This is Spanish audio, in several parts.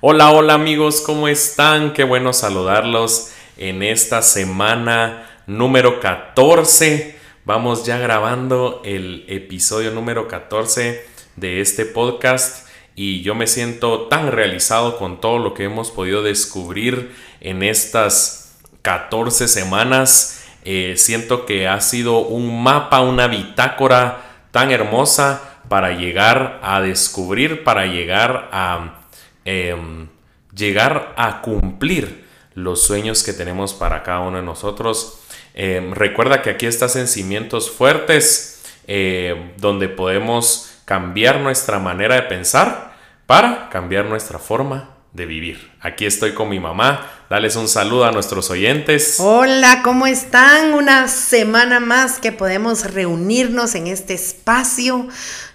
Hola, hola amigos, ¿cómo están? Qué bueno saludarlos en esta semana número 14. Vamos ya grabando el episodio número 14 de este podcast y yo me siento tan realizado con todo lo que hemos podido descubrir en estas 14 semanas. Eh, siento que ha sido un mapa, una bitácora tan hermosa para llegar a descubrir, para llegar a Em, llegar a cumplir los sueños que tenemos para cada uno de nosotros. Em, recuerda que aquí estás en cimientos fuertes, eh, donde podemos cambiar nuestra manera de pensar para cambiar nuestra forma de vivir. Aquí estoy con mi mamá. Dales un saludo a nuestros oyentes. Hola, ¿cómo están? Una semana más que podemos reunirnos en este espacio.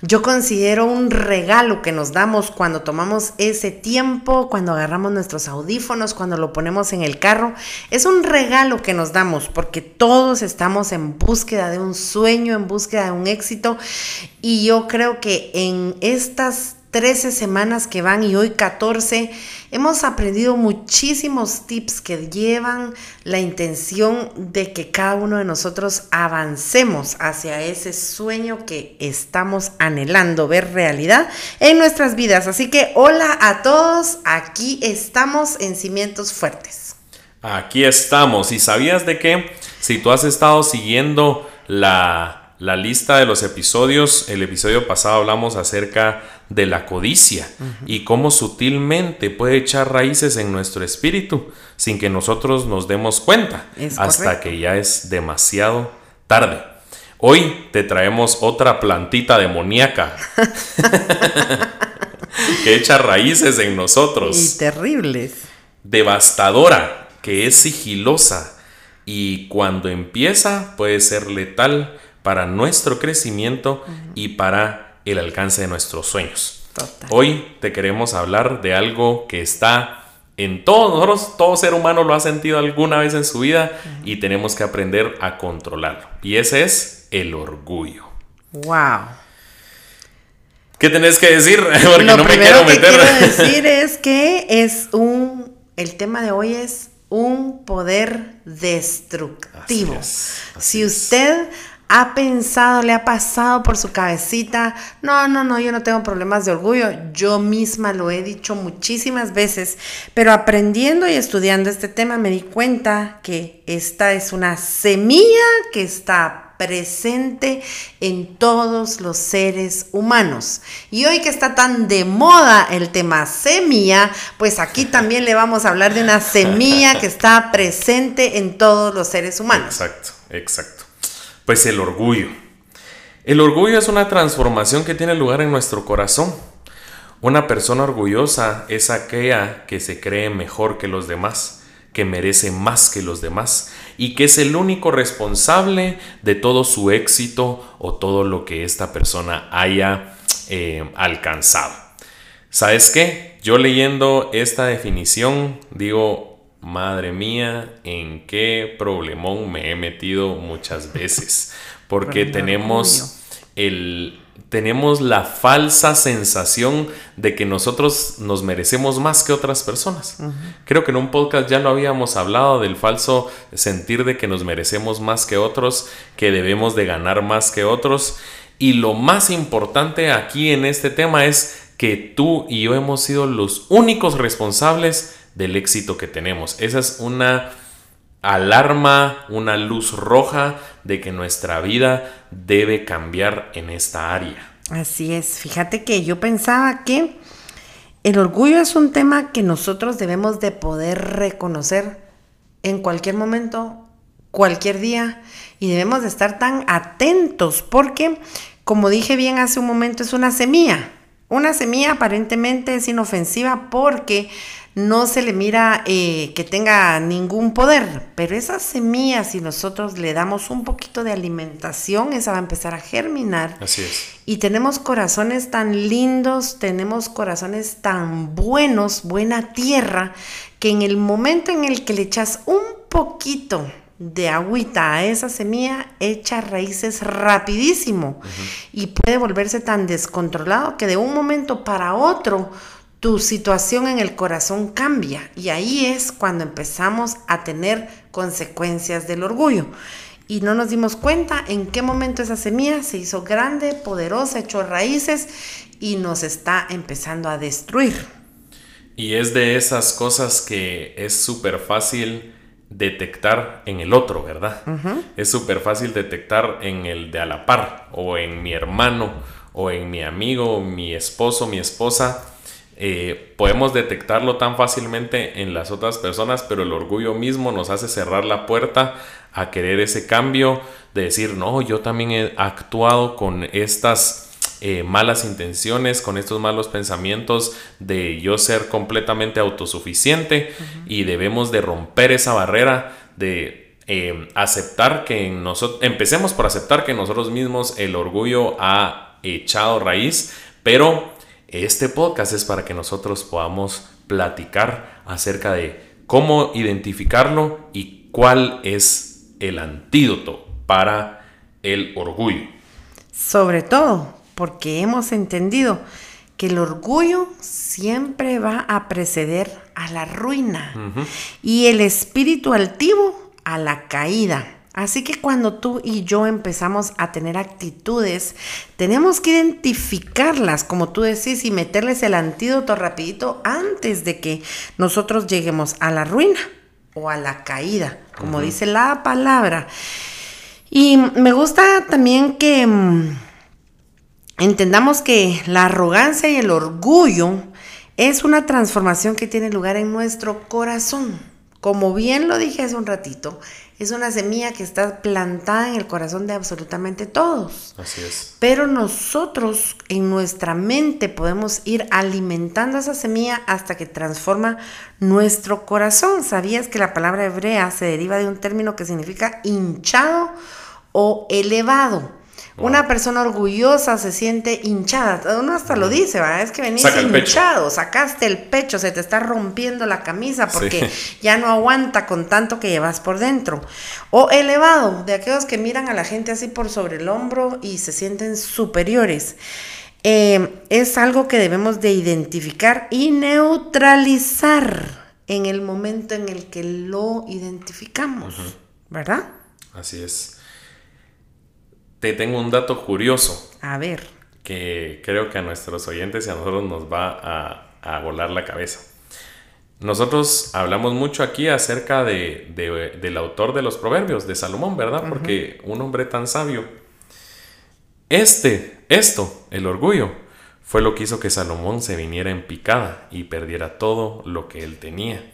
Yo considero un regalo que nos damos cuando tomamos ese tiempo, cuando agarramos nuestros audífonos, cuando lo ponemos en el carro. Es un regalo que nos damos porque todos estamos en búsqueda de un sueño, en búsqueda de un éxito. Y yo creo que en estas 13 semanas que van y hoy 14, hemos aprendido muchísimos tips que llevan la intención de que cada uno de nosotros avancemos hacia ese sueño que estamos anhelando ver realidad en nuestras vidas. Así que hola a todos, aquí estamos en Cimientos Fuertes. Aquí estamos. ¿Y sabías de qué? Si tú has estado siguiendo la la lista de los episodios, el episodio pasado hablamos acerca de la codicia y cómo sutilmente puede echar raíces en nuestro espíritu sin que nosotros nos demos cuenta hasta que ya es demasiado tarde. Hoy te traemos otra plantita demoníaca que echa raíces en nosotros. Y terribles. Devastadora, que es sigilosa y cuando empieza puede ser letal para nuestro crecimiento y para el alcance de nuestros sueños. Hoy te queremos hablar de algo que está en todos nosotros, todo ser humano lo ha sentido alguna vez en su vida y tenemos que aprender a controlarlo. Y ese es el orgullo. Wow. ¿Qué tenés que decir? Porque no me quiero meter. Que quiero decir es que es un el tema de hoy es un poder destructivo. si usted ha pensado, le ha pasado por su cabecita, no, no, no, yo no tengo problemas de orgullo, yo misma lo he dicho muchísimas veces, pero aprendiendo y estudiando este tema me di cuenta que esta es una semilla que está presente en todos los seres humanos. Y hoy que está tan de moda el tema semilla, pues aquí también le vamos a hablar de una semilla que está presente en todos los seres humanos. Exacto, exacto. Pues el orgullo. El orgullo es una transformación que tiene lugar en nuestro corazón. Una persona orgullosa es aquella que se cree mejor que los demás, que merece más que los demás y que es el único responsable de todo su éxito o todo lo que esta persona haya eh, alcanzado. ¿Sabes qué? Yo leyendo esta definición digo, madre mía, en qué problemón me he metido muchas veces. Porque tenemos el tenemos la falsa sensación de que nosotros nos merecemos más que otras personas. Creo que en un podcast ya lo habíamos hablado del falso sentir de que nos merecemos más que otros, que debemos de ganar más que otros. Y lo más importante aquí en este tema es que tú y yo hemos sido los únicos responsables del éxito que tenemos. Esa es una alarma, una luz roja de que nuestra vida debe cambiar en esta área. Así es, fíjate que yo pensaba que el orgullo es un tema que nosotros debemos de poder reconocer en cualquier momento, cualquier día, y debemos de estar tan atentos porque, como dije bien hace un momento, es una semilla. Una semilla aparentemente es inofensiva porque no se le mira eh, que tenga ningún poder, pero esa semilla, si nosotros le damos un poquito de alimentación, esa va a empezar a germinar. Así es. Y tenemos corazones tan lindos, tenemos corazones tan buenos, buena tierra, que en el momento en el que le echas un poquito de agüita a esa semilla echa raíces rapidísimo y puede volverse tan descontrolado que de un momento para otro tu situación en el corazón cambia y ahí es cuando empezamos a tener consecuencias del orgullo. Y no nos dimos cuenta en qué momento esa semilla se hizo grande, poderosa, echó raíces y nos está empezando a destruir. Y es de esas cosas que es súper fácil detectar en el otro, ¿verdad? Es súper fácil detectar en el de a la par, o en mi hermano, o en mi amigo, mi esposo, mi esposa. Eh, podemos detectarlo tan fácilmente en las otras personas, pero el orgullo mismo nos hace cerrar la puerta a querer ese cambio, de decir, no, yo también he actuado con estas eh, malas intenciones, con estos malos pensamientos de yo ser completamente autosuficiente y debemos de romper esa barrera de eh, aceptar que nosotros, empecemos por aceptar que nosotros mismos el orgullo ha echado raíz, pero este podcast es para que nosotros podamos platicar acerca de cómo identificarlo y cuál es el antídoto para el orgullo. Sobre todo, porque hemos entendido que el orgullo siempre va a preceder a la ruina y el espíritu altivo a la caída. Así que cuando tú y yo empezamos a tener actitudes, tenemos que identificarlas, como tú decís, y meterles el antídoto rapidito antes de que nosotros lleguemos a la ruina o a la caída, como dice la palabra. Y me gusta también que mm, entendamos que la arrogancia y el orgullo es una transformación que tiene lugar en nuestro corazón. Como bien lo dije hace un ratito, es una semilla que está plantada en el corazón de absolutamente todos. Así es. Pero nosotros en nuestra mente podemos ir alimentando esa semilla hasta que transforma nuestro corazón. ¿Sabías que la palabra hebrea se deriva de un término que significa hinchado o elevado? Una persona orgullosa se siente hinchada. Uno hasta lo dice, ¿verdad? Es que venís hinchado, sacaste el pecho, se te está rompiendo la camisa porque ya no aguanta con tanto que llevas por dentro. O elevado, de aquellos que miran a la gente así por sobre el hombro y se sienten superiores. Eh, es algo que debemos de identificar y neutralizar en el momento en el que lo identificamos, ¿verdad? Así es. Te tengo un dato curioso. A ver. Que creo que a nuestros oyentes y a nosotros nos va a, volar la cabeza. Nosotros hablamos mucho aquí acerca de, del autor de los proverbios, de Salomón, ¿verdad? Porque un hombre tan sabio. Este, esto, el orgullo, fue lo que hizo que Salomón se viniera en picada y perdiera todo lo que él tenía.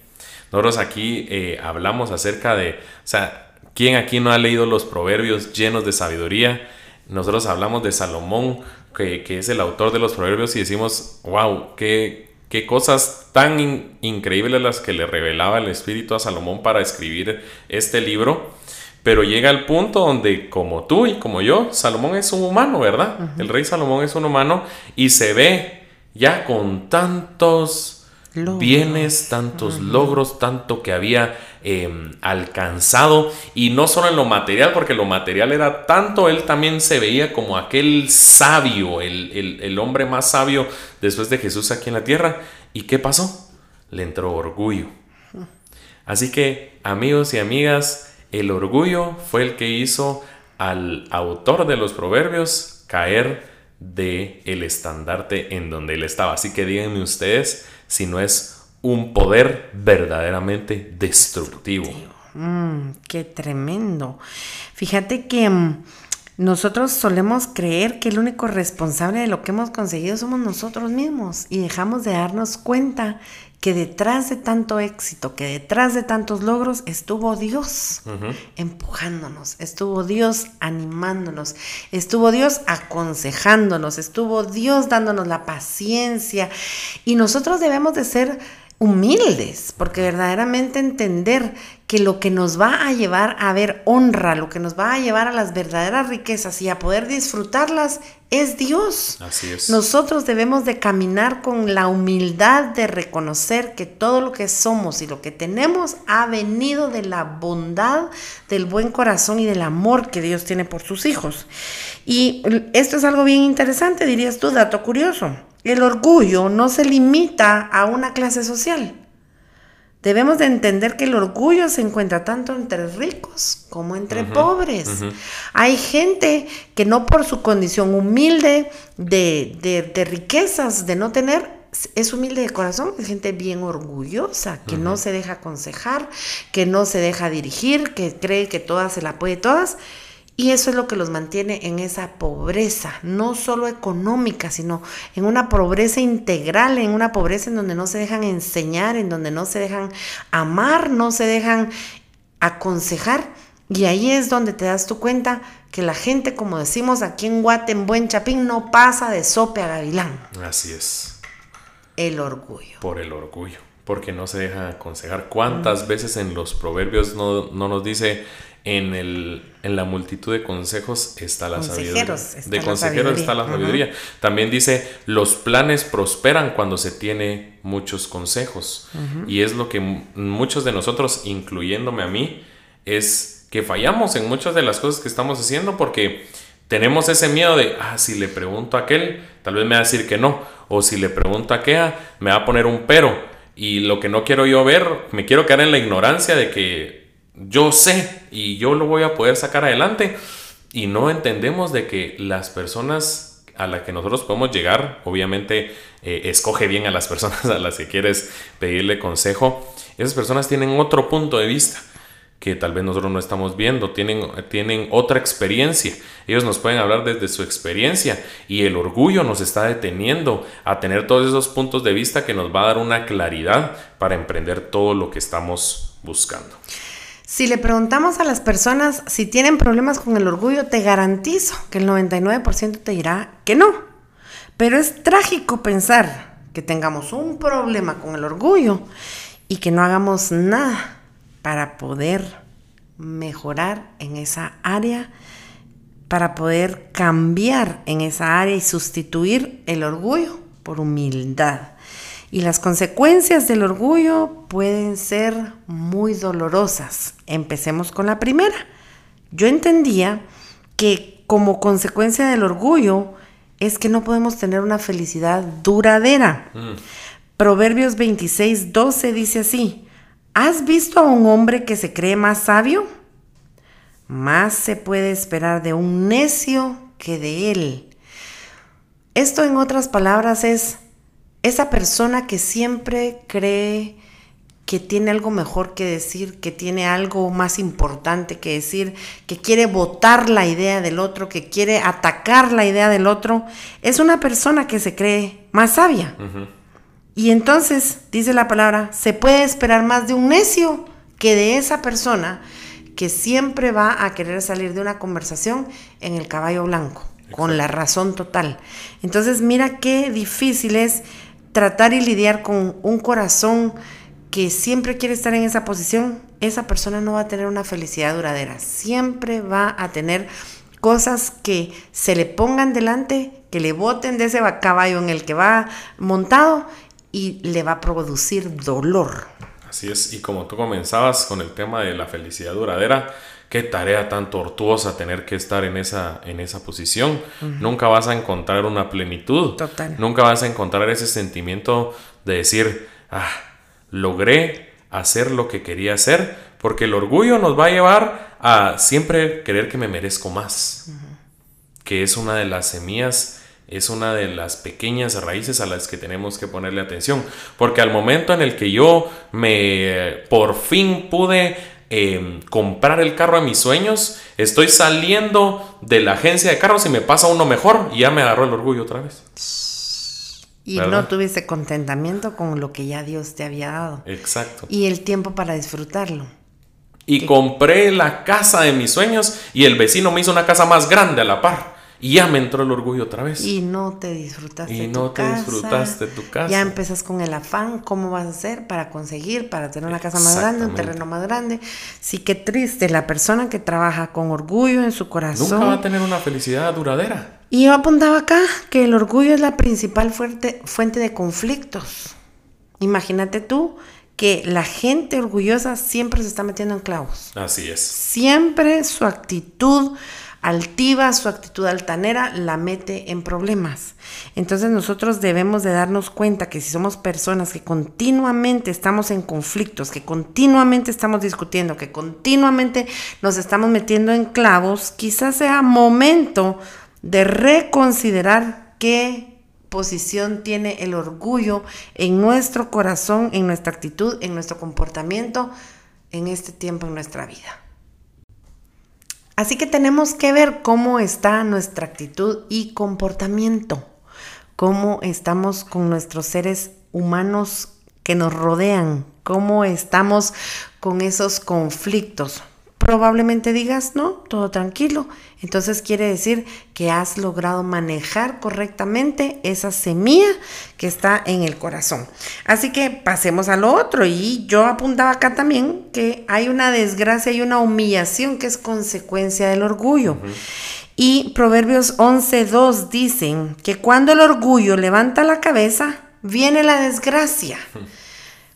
Nosotros aquí eh, hablamos acerca de, o sea, ¿Quién aquí no ha leído los proverbios llenos de sabiduría? Nosotros hablamos de Salomón, que, es el autor de los proverbios, y decimos, wow, qué, qué cosas tan increíbles las que le revelaba el Espíritu a Salomón para escribir este libro. Pero llega el punto donde, como tú y como yo, Salomón es un humano, ¿verdad? El rey Salomón es un humano y se ve ya con tantos bienes, tantos logros, tanto que había em, alcanzado, y no solo en lo material, porque lo material era tanto, él también se veía como aquel sabio, el, el hombre más sabio después de Jesús aquí en la tierra. ¿Y qué pasó? Le entró orgullo. Así que, amigos y amigas, el orgullo fue el que hizo al autor de los proverbios caer de el estandarte en donde él estaba. Así que díganme ustedes si no es un poder verdaderamente destructivo. Mm, qué tremendo. Fíjate que mm, nosotros solemos creer que el único responsable de lo que hemos conseguido somos nosotros mismos y dejamos de darnos cuenta que detrás de tanto éxito, que detrás de tantos logros estuvo Dios empujándonos, estuvo Dios animándonos, estuvo Dios aconsejándonos, estuvo Dios dándonos la paciencia y nosotros debemos de ser humildes, porque verdaderamente entender que lo que nos va a llevar a ver honra, lo que nos va a llevar a las verdaderas riquezas y a poder disfrutarlas es Dios. Así es. Nosotros debemos de caminar con la humildad de reconocer que todo lo que somos y lo que tenemos ha venido de la bondad, del buen corazón y del amor que Dios tiene por sus hijos. Y esto es algo bien interesante, dirías tú, dato curioso. El orgullo no se limita a una clase social. Debemos de entender que el orgullo se encuentra tanto entre ricos como entre pobres. Hay gente que no por su condición humilde de, de, riquezas, de no tener, es humilde de corazón, es gente bien orgullosa, que no se deja aconsejar, que no se deja dirigir, que cree que todas se la puede todas. Y eso es lo que los mantiene en esa pobreza, no solo económica, sino en una pobreza integral, en una pobreza en donde no se dejan enseñar, en donde no se dejan amar, no se dejan aconsejar. Y ahí es donde te das tu cuenta que la gente, como decimos aquí en Guate, en Buen Chapín, no pasa de sope a gavilán. Así es. El orgullo. Por el orgullo, porque no se deja aconsejar. ¿Cuántas veces en los proverbios no, no nos dice en, el, en la multitud de consejos está la sabiduría. de consejeros está la sabiduría. También dice, los planes prosperan cuando se tiene muchos consejos. Y es lo que muchos de nosotros, incluyéndome a mí, es que fallamos en muchas de las cosas que estamos haciendo porque tenemos ese miedo de, ah, si le pregunto a aquel, tal vez me va a decir que no. O si le pregunto a aquella, me va a poner un pero. Y lo que no quiero yo ver, me quiero quedar en la ignorancia de que yo sé y yo lo voy a poder sacar adelante. Y no entendemos de que las personas a las que nosotros podemos llegar, obviamente eh, escoge bien a las personas a las que quieres pedirle consejo. Esas personas tienen otro punto de vista que tal vez nosotros no estamos viendo, tienen, tienen otra experiencia. Ellos nos pueden hablar desde su experiencia y el orgullo nos está deteniendo a tener todos esos puntos de vista que nos va a dar una claridad para emprender todo lo que estamos buscando. Si le preguntamos a las personas si tienen problemas con el orgullo, te garantizo que el 99% te dirá que no. Pero es trágico pensar que tengamos un problema con el orgullo y que no hagamos nada para poder mejorar en esa área, para poder cambiar en esa área y sustituir el orgullo por humildad. Y las consecuencias del orgullo pueden ser muy dolorosas. Empecemos con la primera. Yo entendía que como consecuencia del orgullo es que no podemos tener una felicidad duradera. Mm. Proverbios 26, 12 dice así, ¿has visto a un hombre que se cree más sabio? Más se puede esperar de un necio que de él. Esto en otras palabras es, esa persona que siempre cree que tiene algo mejor que decir, que tiene algo más importante que decir, que quiere votar la idea del otro, que quiere atacar la idea del otro, es una persona que se cree más sabia. Y entonces, dice la palabra, se puede esperar más de un necio que de esa persona que siempre va a querer salir de una conversación en el caballo blanco, con la razón total. Entonces, mira qué difícil es tratar y lidiar con un corazón que siempre quiere estar en esa posición, esa persona no va a tener una felicidad duradera. Siempre va a tener cosas que se le pongan delante, que le boten de ese caballo en el que va montado y le va a producir dolor. Así es, y como tú comenzabas con el tema de la felicidad duradera, qué tarea tan tortuosa tener que estar en esa, en esa posición. Nunca vas a encontrar una plenitud. Total. Nunca vas a encontrar ese sentimiento de decir, ah, logré hacer lo que quería hacer, porque el orgullo nos va a llevar a siempre querer que me merezco más, que es una de las semillas es una de las pequeñas raíces a las que tenemos que ponerle atención. Porque al momento en el que yo me por fin pude Em, comprar el carro de mis sueños, estoy saliendo de la agencia de carros y me pasa uno mejor y ya me agarró el orgullo otra vez. Y no tuviste contentamiento con lo que ya Dios te había dado. Exacto. Y el tiempo para disfrutarlo. Y compré la casa de mis sueños y el vecino me hizo una casa más grande a la par. Y ya me entró el orgullo otra vez. Y no te disfrutaste Y tu no te casa. disfrutaste tu casa. Ya empezas con el afán, ¿cómo vas a hacer para conseguir, para tener una casa más grande, un terreno más grande? Sí, qué triste, la persona que trabaja con orgullo en su corazón. Nunca va a tener una felicidad duradera. Y yo apuntaba acá que el orgullo es la principal fuerte, fuente de conflictos. Imagínate tú que la gente orgullosa siempre se está metiendo en clavos. Así es. Siempre su actitud altiva, su actitud altanera la mete en problemas. Entonces nosotros debemos de darnos cuenta que si somos personas que continuamente estamos en conflictos, que continuamente estamos discutiendo, que continuamente nos estamos metiendo en clavos, quizás sea momento de reconsiderar qué posición tiene el orgullo en nuestro corazón, en nuestra actitud, en nuestro comportamiento, en este tiempo en nuestra vida. Así que tenemos que ver cómo está nuestra actitud y comportamiento, cómo estamos con nuestros seres humanos que nos rodean, cómo estamos con esos conflictos. Probablemente digas, no, todo tranquilo. Entonces quiere decir que has logrado manejar correctamente esa semilla que está en el corazón. Así que pasemos a lo otro. Y yo apuntaba acá también que hay una desgracia y una humillación que es consecuencia del orgullo. Y Proverbios 11.2 dicen que cuando el orgullo levanta la cabeza, viene la desgracia.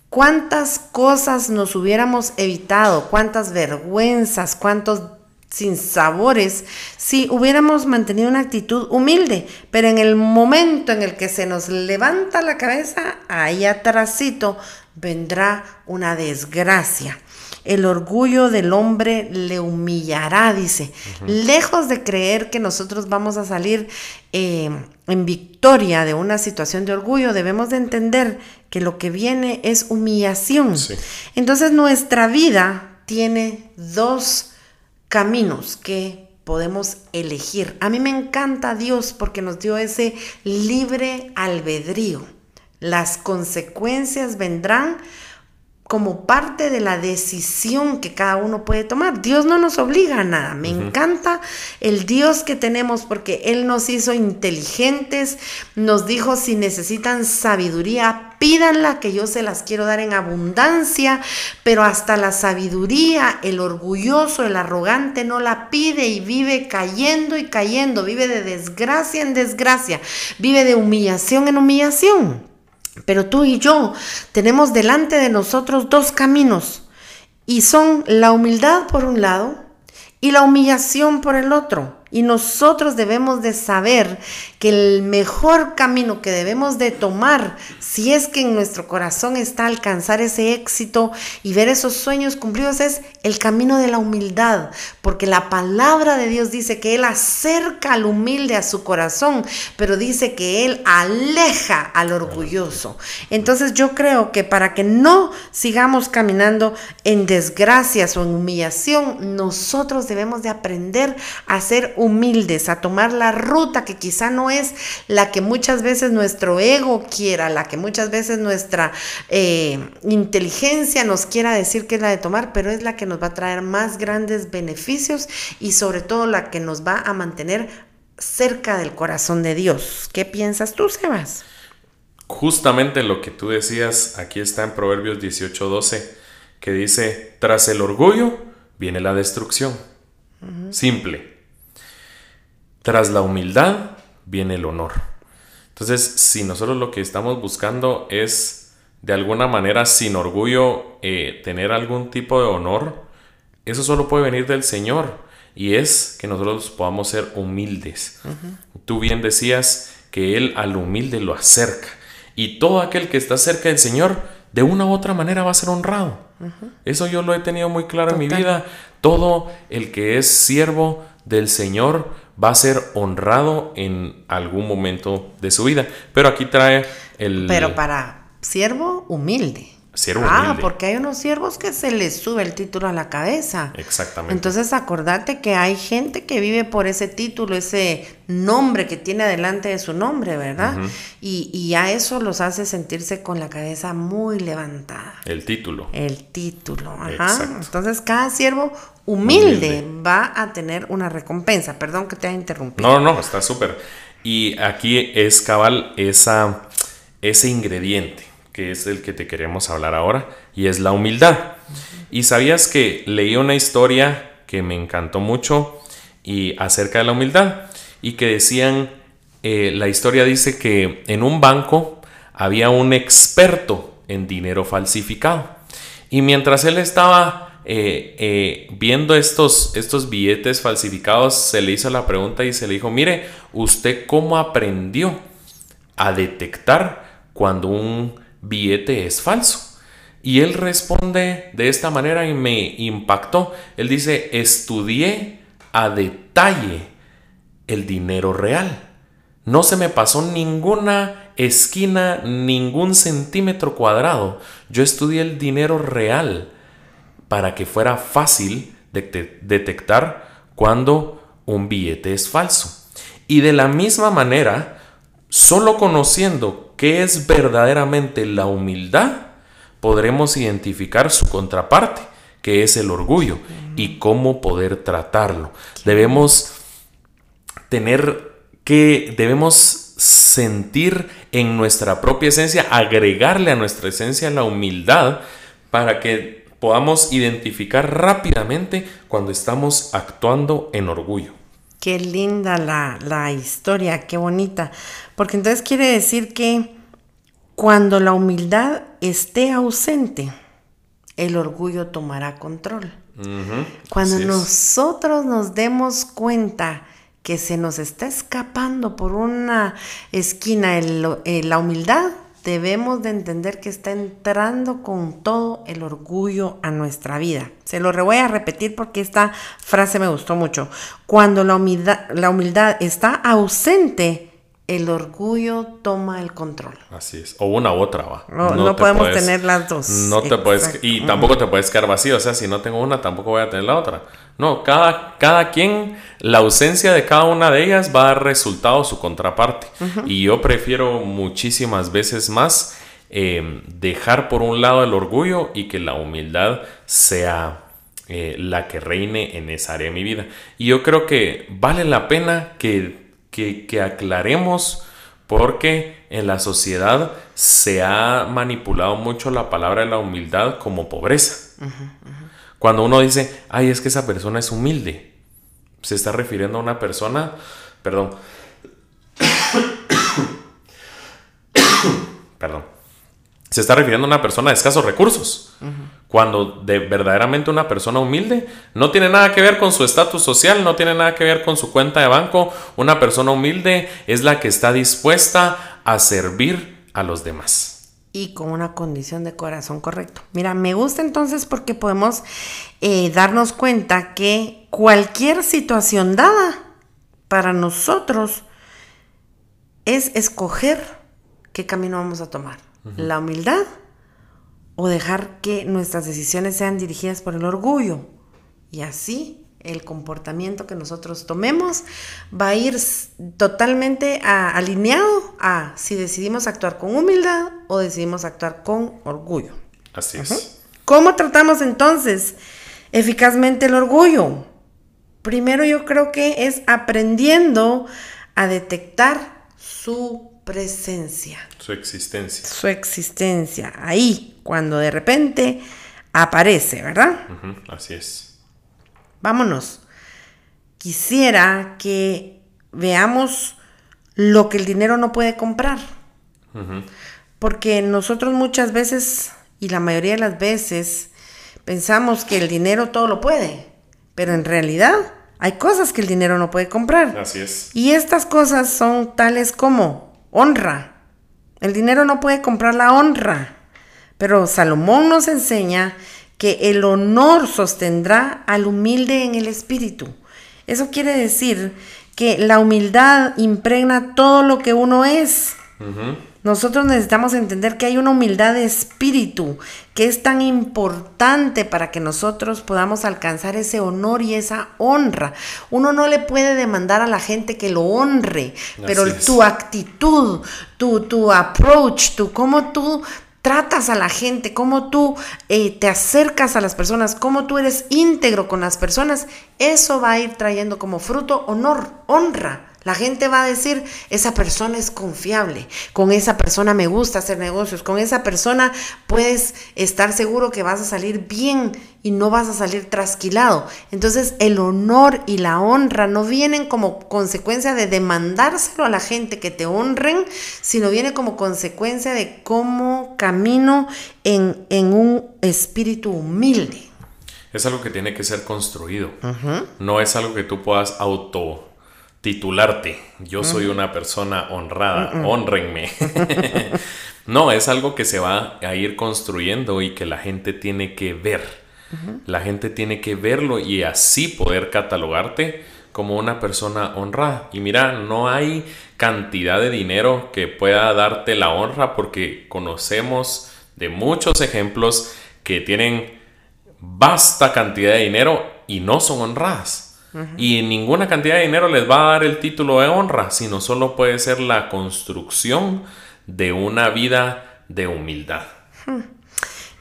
¿Cuántas cosas nos hubiéramos evitado? ¿Cuántas vergüenzas? ¿Cuántos sinsabores si hubiéramos mantenido una actitud humilde? Pero en el momento en el que se nos levanta la cabeza, ahí atrásito vendrá una desgracia. El orgullo del hombre le humillará, dice. Lejos de creer que nosotros vamos a salir eh, en victoria de una situación de orgullo, debemos de entender que lo que viene es humillación. Sí. Entonces nuestra vida tiene dos caminos que podemos elegir. A mí me encanta Dios porque nos dio ese libre albedrío. Las consecuencias vendrán como parte de la decisión que cada uno puede tomar. Dios no nos obliga a nada. Me encanta el Dios que tenemos porque Él nos hizo inteligentes, nos dijo si necesitan sabiduría, pídanla que yo se las quiero dar en abundancia, pero hasta la sabiduría, el orgulloso, el arrogante no la pide y vive cayendo y cayendo, vive de desgracia en desgracia, vive de humillación en humillación. Pero tú y yo tenemos delante de nosotros dos caminos y son la humildad por un lado y la humillación por el otro. Y nosotros debemos de saber que el mejor camino que debemos de tomar, si es que en nuestro corazón está alcanzar ese éxito y ver esos sueños cumplidos, es el camino de la humildad. Porque la palabra de Dios dice que Él acerca al humilde a su corazón, pero dice que Él aleja al orgulloso. Entonces yo creo que para que no sigamos caminando en desgracias o en humillación, nosotros debemos de aprender a ser humildes, a tomar la ruta que quizá no es la que muchas veces nuestro ego quiera, la que muchas veces nuestra eh, inteligencia nos quiera decir que es la de tomar, pero es la que nos va a traer más grandes beneficios y sobre todo la que nos va a mantener cerca del corazón de Dios. ¿Qué piensas tú, Sebas? Justamente lo que tú decías, aquí está en Proverbios 18:12, que dice, tras el orgullo viene la destrucción. Simple. Tras la humildad viene el honor. Entonces, si nosotros lo que estamos buscando es, de alguna manera, sin orgullo, eh, tener algún tipo de honor, eso solo puede venir del Señor. Y es que nosotros podamos ser humildes. Tú bien decías que Él al humilde lo acerca. Y todo aquel que está cerca del Señor, de una u otra manera va a ser honrado. Eso yo lo he tenido muy claro en mi vida. Todo el que es siervo del Señor va a ser honrado en algún momento de su vida. Pero aquí trae el... Pero para siervo humilde. Siervo Ah, humilde. porque hay unos siervos que se les sube el título a la cabeza. Exactamente. Entonces acordate que hay gente que vive por ese título, ese nombre que tiene delante de su nombre, ¿verdad? y, y a eso los hace sentirse con la cabeza muy levantada. el título. El título, ajá. Exacto. Entonces cada siervo humilde, Humilde. va a tener una recompensa. Perdón que te haya interrumpido. No, no, está súper. Y aquí es cabal esa, ese ingrediente que es el que te queremos hablar ahora y es la humildad. Y sabías que leí una historia que me encantó mucho y acerca de la humildad y que decían, eh, la historia dice que en un banco había un experto en dinero falsificado y mientras él estaba eh, eh, viendo estos, estos billetes falsificados, se le hizo la pregunta y se le dijo, mire, ¿usted cómo aprendió a detectar cuando un billete es falso? Y él responde de esta manera y me impactó. Él dice, estudié a detalle el dinero real. No se me pasó ninguna esquina, ningún centímetro cuadrado. Yo estudié el dinero real para que fuera fácil de- detectar cuando un billete es falso. Y de la misma manera, solo conociendo qué es verdaderamente la humildad, podremos identificar su contraparte, que es el orgullo, y cómo poder tratarlo. Debemos tener que debemos sentir en nuestra propia esencia, agregarle a nuestra esencia la humildad para que podamos identificar rápidamente cuando estamos actuando en orgullo. Qué linda la, la historia, qué bonita. Porque entonces quiere decir que cuando la humildad esté ausente, el orgullo tomará control. Cuando así es. nosotros nos demos cuenta que se nos está escapando por una esquina el- la humildad, debemos de entender que está entrando con todo el orgullo a nuestra vida. Se lo voy a repetir porque esta frase me gustó mucho. Cuando la humildad, la humildad está ausente, el orgullo toma el control. Así es. O una u otra, va. No- no te podemos tener las dos. No te puedes. Y tampoco te puedes quedar vacío. O sea, si no tengo una, tampoco voy a tener la otra. No, cada, cada quien, la ausencia de cada una de ellas va a dar resultado su contraparte. Y yo prefiero muchísimas veces más eh, dejar por un lado el orgullo y que la humildad sea eh, la que reine en esa área de mi vida. Y yo creo que vale la pena que, que, que aclaremos porque en la sociedad se ha manipulado mucho la palabra de la humildad como pobreza. Cuando uno dice, ay, es que esa persona es humilde, se está refiriendo a una persona, perdón, perdón, se está refiriendo a una persona de escasos recursos. Cuando de verdaderamente una persona humilde no tiene nada que ver con su estatus social, no tiene nada que ver con su cuenta de banco. Una persona humilde es la que está dispuesta a servir a los demás. y con una condición de corazón correcto. Mira, me gusta entonces porque podemos eh, darnos cuenta que cualquier situación dada para nosotros es escoger qué camino vamos a tomar. La humildad o dejar que nuestras decisiones sean dirigidas por el orgullo. Y así el comportamiento que nosotros tomemos va a ir totalmente a- alineado a si decidimos actuar con humildad o decidimos actuar con orgullo. Así es. ¿Cómo tratamos entonces eficazmente el orgullo? Primero yo creo que es aprendiendo a detectar su presencia Su existencia. su existencia ahí, cuando de repente aparece, ¿verdad? Así es. Vámonos. Quisiera que veamos lo que el dinero no puede comprar. Porque nosotros muchas veces, y la mayoría de las veces, pensamos que el dinero todo lo puede. Pero en realidad hay cosas que el dinero no puede comprar. Así es. Y estas cosas son tales como honra. El dinero no puede comprar la honra. Pero Salomón nos enseña que el honor sostendrá al humilde en el espíritu. Eso quiere decir que la humildad impregna todo lo que uno es Nosotros necesitamos entender que hay una humildad de espíritu que es tan importante para que nosotros podamos alcanzar ese honor y esa honra. Uno no le puede demandar a la gente que lo honre, pero tu actitud, tu, tu approach, tu cómo tú tratas a la gente, cómo tú eh, te acercas a las personas, cómo tú eres íntegro con las personas, eso va a ir trayendo como fruto honor, honra. La gente va a decir, esa persona es confiable, con esa persona me gusta hacer negocios, con esa persona puedes estar seguro que vas a salir bien y no vas a salir trasquilado. Entonces el honor y la honra no vienen como consecuencia de demandárselo a la gente que te honren, sino viene como consecuencia de cómo camino en, un espíritu humilde. Es algo que tiene que ser construido. No es algo que tú puedas auto titularte. Yo soy una persona honrada, honrenme. no, es algo que se va a ir construyendo y que la gente tiene que ver. La gente tiene que verlo y así poder catalogarte como una persona honrada. Y mira, no hay cantidad de dinero que pueda darte la honra porque conocemos de muchos ejemplos que tienen vasta cantidad de dinero y no son honradas. Y ninguna cantidad de dinero les va a dar el título de honra, sino solo puede ser la construcción de una vida de humildad. Hmm.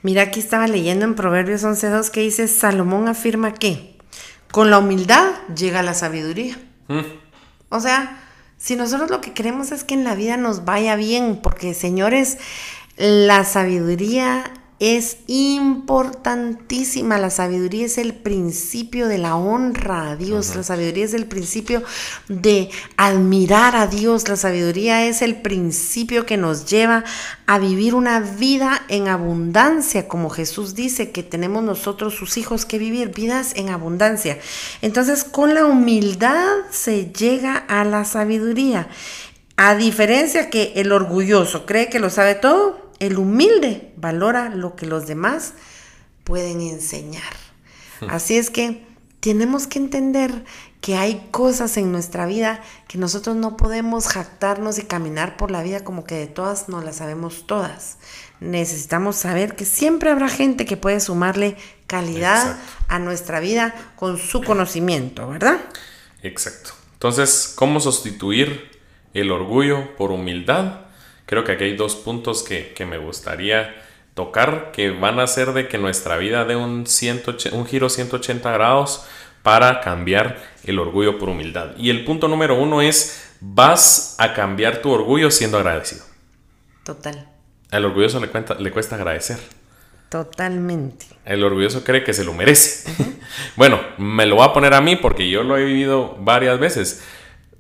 Mira, aquí estaba leyendo en Proverbios 11.2 que dice, Salomón afirma que con la humildad llega la sabiduría. Hmm. O sea, si nosotros lo que queremos es que en la vida nos vaya bien, porque señores, la sabiduría es importantísima. La sabiduría es el principio de la honra a Dios. La sabiduría es el principio de admirar a Dios. La sabiduría es el principio que nos lleva a vivir una vida en abundancia, como Jesús dice que tenemos nosotros sus hijos que vivir vidas en abundancia. Entonces, con la humildad se llega a la sabiduría. A diferencia que el orgulloso cree que lo sabe todo, el humilde valora lo que los demás pueden enseñar. Hmm. Así es que tenemos que entender que hay cosas en nuestra vida que nosotros no podemos jactarnos y caminar por la vida como que de todas no las sabemos todas. Necesitamos saber que siempre habrá gente que puede sumarle calidad a nuestra vida con su conocimiento, ¿verdad? Exacto. Entonces, ¿cómo sustituir el orgullo por humildad? Creo que aquí hay dos puntos que, me gustaría tocar que van a hacer de que nuestra vida dé un, un giro 180 grados para cambiar el orgullo por humildad. Y el punto número uno es, vas a cambiar tu orgullo siendo agradecido. Total. Al orgulloso le, cuenta, le cuesta agradecer. Totalmente. El orgulloso cree que se lo merece. bueno, me lo va a poner a mí porque yo lo he vivido varias veces.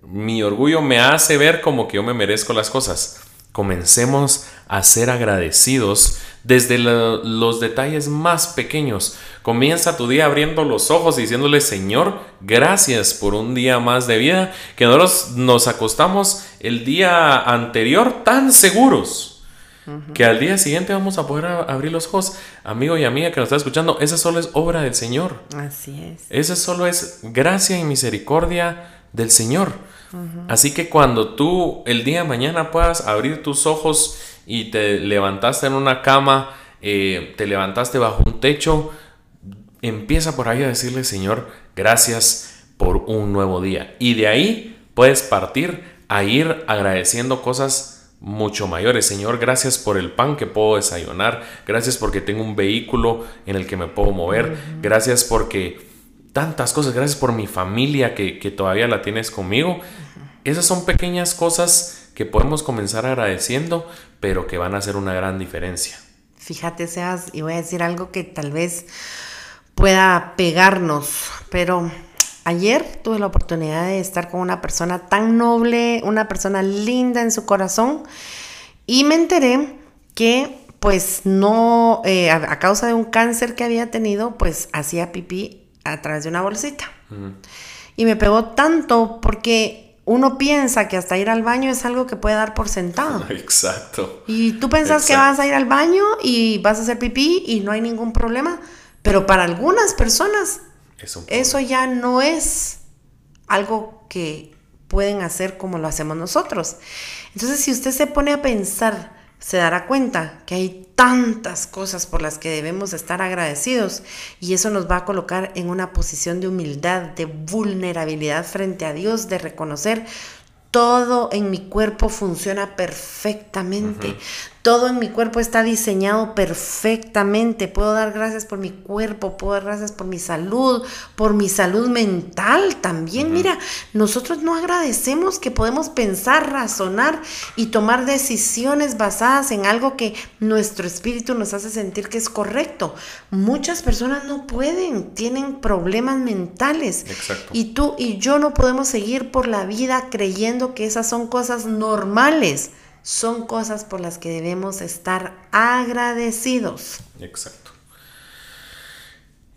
Mi orgullo me hace ver como que yo me merezco las cosas comencemos a ser agradecidos desde los detalles más pequeños. Comienza tu día abriendo los ojos y diciéndole, Señor, gracias por un día más de vida, que nosotros nos acostamos el día anterior tan seguros. Que al día siguiente vamos a poder abrir los ojos. Amigo y amiga que nos está escuchando, esa solo es obra del Señor. Así es. Esa solo es gracia y misericordia del Señor. Así que cuando tú el día de mañana puedas abrir tus ojos y te levantaste en una cama, eh, te levantaste bajo un techo, empieza por ahí a decirle, Señor, gracias por un nuevo día. Y de ahí puedes partir a ir agradeciendo cosas mucho mayores. Señor, gracias por el pan que puedo desayunar. Gracias porque tengo un vehículo en el que me puedo mover. Gracias porque tantas cosas. Gracias por mi familia que, todavía la tienes conmigo. Esas son pequeñas cosas que podemos comenzar agradeciendo, pero que van a hacer una gran diferencia. Fíjate, Seas, y voy a decir algo que tal vez pueda pegarnos, pero ayer tuve la oportunidad de estar con una persona tan noble, una persona linda en su corazón, y me enteré que pues no, eh, a, causa de un cáncer que había tenido, pues hacía pipí a través de una bolsita. Y me pegó tanto porque uno piensa que hasta ir al baño es algo que puede dar por sentado. Exacto. Y tú pensas que vas a ir al baño y vas a hacer pipí y no hay ningún problema, pero para algunas personas eso ya no es algo que pueden hacer como lo hacemos nosotros. Entonces, si usted se pone a pensar, se dará cuenta que hay tantas cosas por las que debemos estar agradecidos y eso nos va a colocar en una posición de humildad, de vulnerabilidad frente a Dios, de reconocer todo en mi cuerpo funciona perfectamente. Todo en mi cuerpo está diseñado perfectamente. Puedo dar gracias por mi cuerpo, puedo dar gracias por mi salud, por mi salud mental también. Mira, nosotros no agradecemos que podemos pensar, razonar y tomar decisiones basadas en algo que nuestro espíritu nos hace sentir que es correcto. Muchas personas no pueden, tienen problemas mentales. Exacto. Y tú y yo no podemos seguir por la vida creyendo que esas son cosas normales son cosas por las que debemos estar agradecidos. Exacto.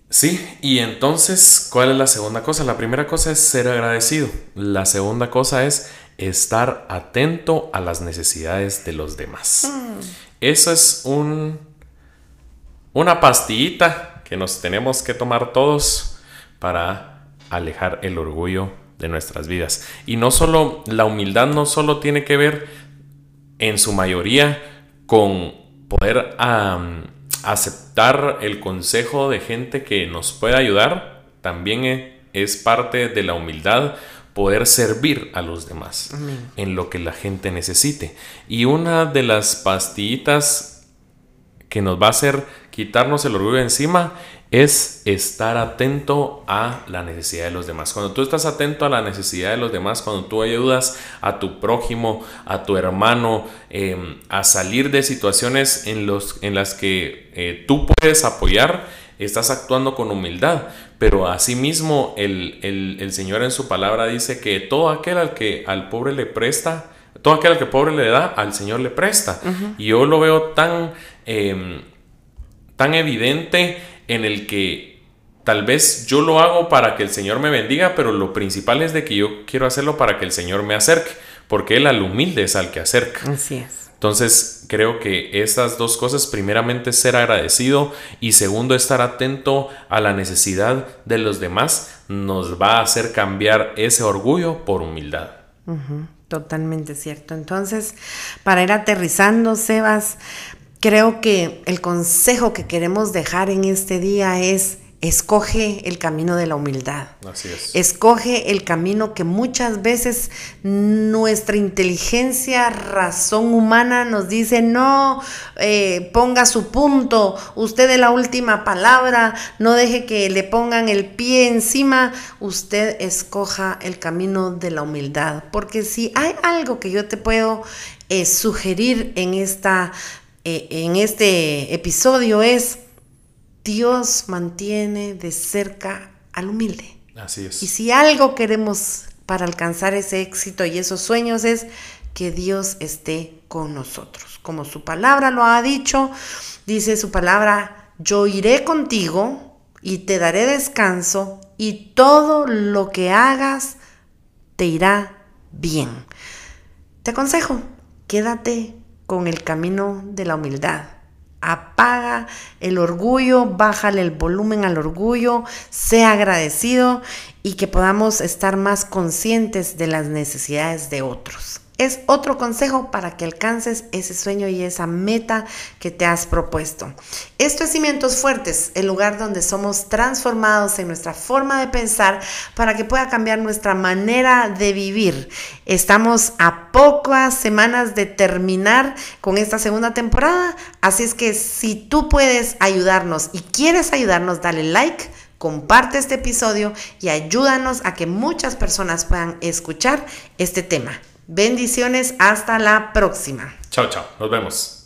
Sí, y entonces, ¿cuál es la segunda cosa? La primera cosa es ser agradecido. La segunda cosa es estar atento a las necesidades de los demás. Mm. Eso es un, una pastillita que nos tenemos que tomar todos para alejar el orgullo de nuestras vidas. Y no solo, la humildad no solo tiene que ver en su mayoría con poder aceptar el consejo de gente que nos pueda ayudar, también e, es parte de la humildad poder servir a los demás en lo que la gente necesite. Y una de las pastillitas que nos va a hacer quitarnos el orgullo encima es estar atento a la necesidad de los demás. Cuando tú estás atento a la necesidad de los demás, cuando tú ayudas a tu prójimo, a tu hermano, em, a salir de situaciones en, los, en las que eh, tú puedes apoyar, estás actuando con humildad. Pero asimismo el, el, Señor en su palabra dice que todo aquel al que al pobre le presta, todo aquel al que pobre le da, al Señor le presta. Y yo lo veo tan, em, tan evidente en el que tal vez yo lo hago para que el Señor me bendiga, pero lo principal es de que yo quiero hacerlo para que el Señor me acerque, porque Él al humilde es al que acerca. Así es. Entonces creo que estas dos cosas, primeramente ser agradecido y segundo estar atento a la necesidad de los demás, nos va a hacer cambiar ese orgullo por humildad. Totalmente cierto. Entonces, para ir aterrizando, Sebas, Creo que el consejo que queremos dejar en este día es escoge el camino de la humildad. Así es. Escoge el camino que muchas veces nuestra inteligencia, razón humana nos dice, no, eh, ponga su punto, usted es la última palabra, no deje que le pongan el pie encima, usted escoja el camino de la humildad. Porque si hay algo que yo te puedo eh, sugerir en esta eh, en este episodio es Dios mantiene de cerca al humilde. Así es. Y si algo queremos para alcanzar ese éxito y esos sueños es que Dios esté con nosotros. Como su palabra lo ha dicho, dice su palabra, yo iré contigo y te daré descanso y todo lo que hagas te irá bien. Te aconsejo, quédate con el camino de la humildad. Apaga el orgullo, bájale el volumen al orgullo, sea agradecido y que podamos estar más conscientes de las necesidades de otros es otro consejo para que alcances ese sueño y esa meta que te has propuesto. Esto es Cimientos Fuertes, el lugar donde somos transformados en nuestra forma de pensar para que pueda cambiar nuestra manera de vivir. Estamos a pocas semanas de terminar con esta segunda temporada, así es que si tú puedes ayudarnos y quieres ayudarnos, dale like comparte este episodio y ayúdanos a que muchas personas puedan escuchar este tema. Bendiciones, hasta la próxima. Chao, chao, nos vemos.